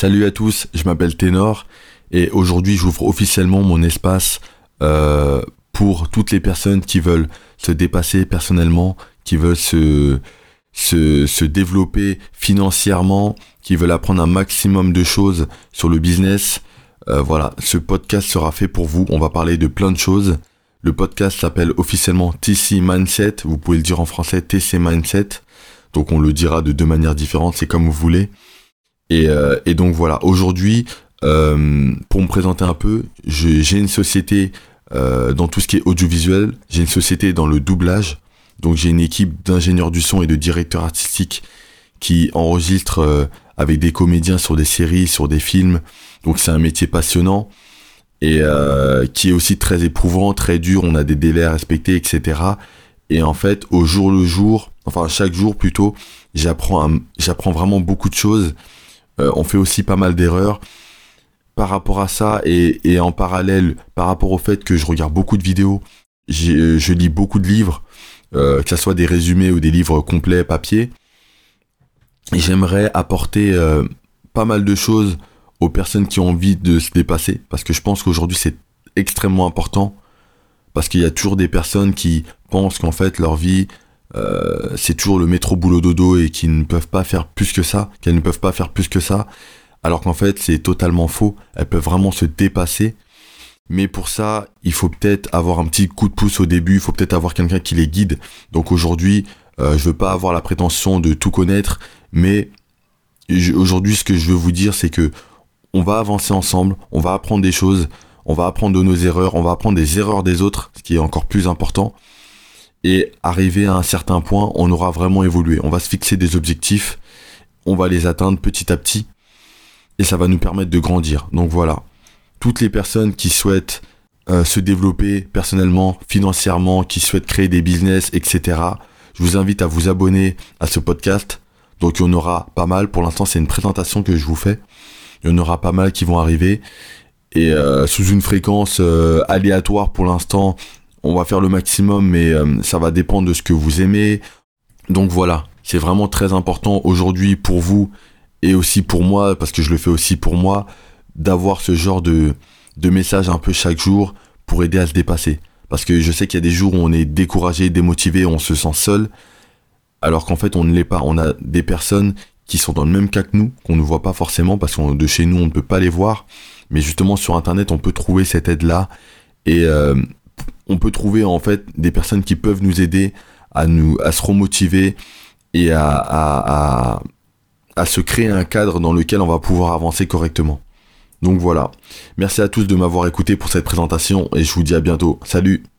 Salut à tous, je m'appelle Ténor et aujourd'hui j'ouvre officiellement mon espace euh, pour toutes les personnes qui veulent se dépasser personnellement, qui veulent se, se, se développer financièrement, qui veulent apprendre un maximum de choses sur le business. Euh, voilà, ce podcast sera fait pour vous. On va parler de plein de choses. Le podcast s'appelle officiellement TC Mindset. Vous pouvez le dire en français TC Mindset. Donc on le dira de deux manières différentes, c'est comme vous voulez. Et, euh, et donc voilà, aujourd'hui, euh, pour me présenter un peu, j'ai une société euh, dans tout ce qui est audiovisuel, j'ai une société dans le doublage, donc j'ai une équipe d'ingénieurs du son et de directeurs artistiques qui enregistrent avec des comédiens sur des séries, sur des films, donc c'est un métier passionnant et qui est aussi très éprouvant, très dur, on a des délais à respecter, etc. Et en fait, au jour le jour, enfin chaque jour plutôt, j'apprends vraiment beaucoup de choses. Euh, on fait aussi pas mal d'erreurs par rapport à ça et, en parallèle par rapport au fait que je regarde beaucoup de vidéos, je lis beaucoup de livres, euh, que ce soit des résumés ou des livres complets papier. J'aimerais apporter euh, pas mal de choses aux personnes qui ont envie de se dépasser parce que je pense qu'aujourd'hui c'est extrêmement important parce qu'il y a toujours des personnes qui pensent qu'en fait leur vie euh, c'est toujours le métro boulot dodo et qui ne peuvent pas faire plus que ça, qu'elles ne peuvent pas faire plus que ça, alors qu'en fait c'est totalement faux, elles peuvent vraiment se dépasser. Mais pour ça, il faut peut-être avoir un petit coup de pouce au début, il faut peut-être avoir quelqu'un qui les guide. Donc aujourd'hui, euh, je veux pas avoir la prétention de tout connaître, mais aujourd'hui ce que je veux vous dire c'est que on va avancer ensemble, on va apprendre des choses, on va apprendre de nos erreurs, on va apprendre des erreurs des autres, ce qui est encore plus important et arrivé à un certain point, on aura vraiment évolué. On va se fixer des objectifs, on va les atteindre petit à petit, et ça va nous permettre de grandir. Donc voilà, toutes les personnes qui souhaitent euh, se développer personnellement, financièrement, qui souhaitent créer des business, etc., je vous invite à vous abonner à ce podcast. Donc il y en aura pas mal. Pour l'instant, c'est une présentation que je vous fais. Il y en aura pas mal qui vont arriver. Et euh, sous une fréquence euh, aléatoire pour l'instant, on va faire le maximum, mais euh, ça va dépendre de ce que vous aimez. Donc voilà, c'est vraiment très important aujourd'hui pour vous et aussi pour moi, parce que je le fais aussi pour moi, d'avoir ce genre de, de message un peu chaque jour pour aider à se dépasser. Parce que je sais qu'il y a des jours où on est découragé, démotivé, on se sent seul, alors qu'en fait on ne l'est pas. On a des personnes qui sont dans le même cas que nous, qu'on ne voit pas forcément, parce que de chez nous on ne peut pas les voir, mais justement sur Internet on peut trouver cette aide-là. Et, euh, on peut trouver en fait des personnes qui peuvent nous aider à nous se remotiver et à, se créer un cadre dans lequel on va pouvoir avancer correctement. Donc voilà. Merci à tous de m'avoir écouté pour cette présentation et je vous dis à bientôt. Salut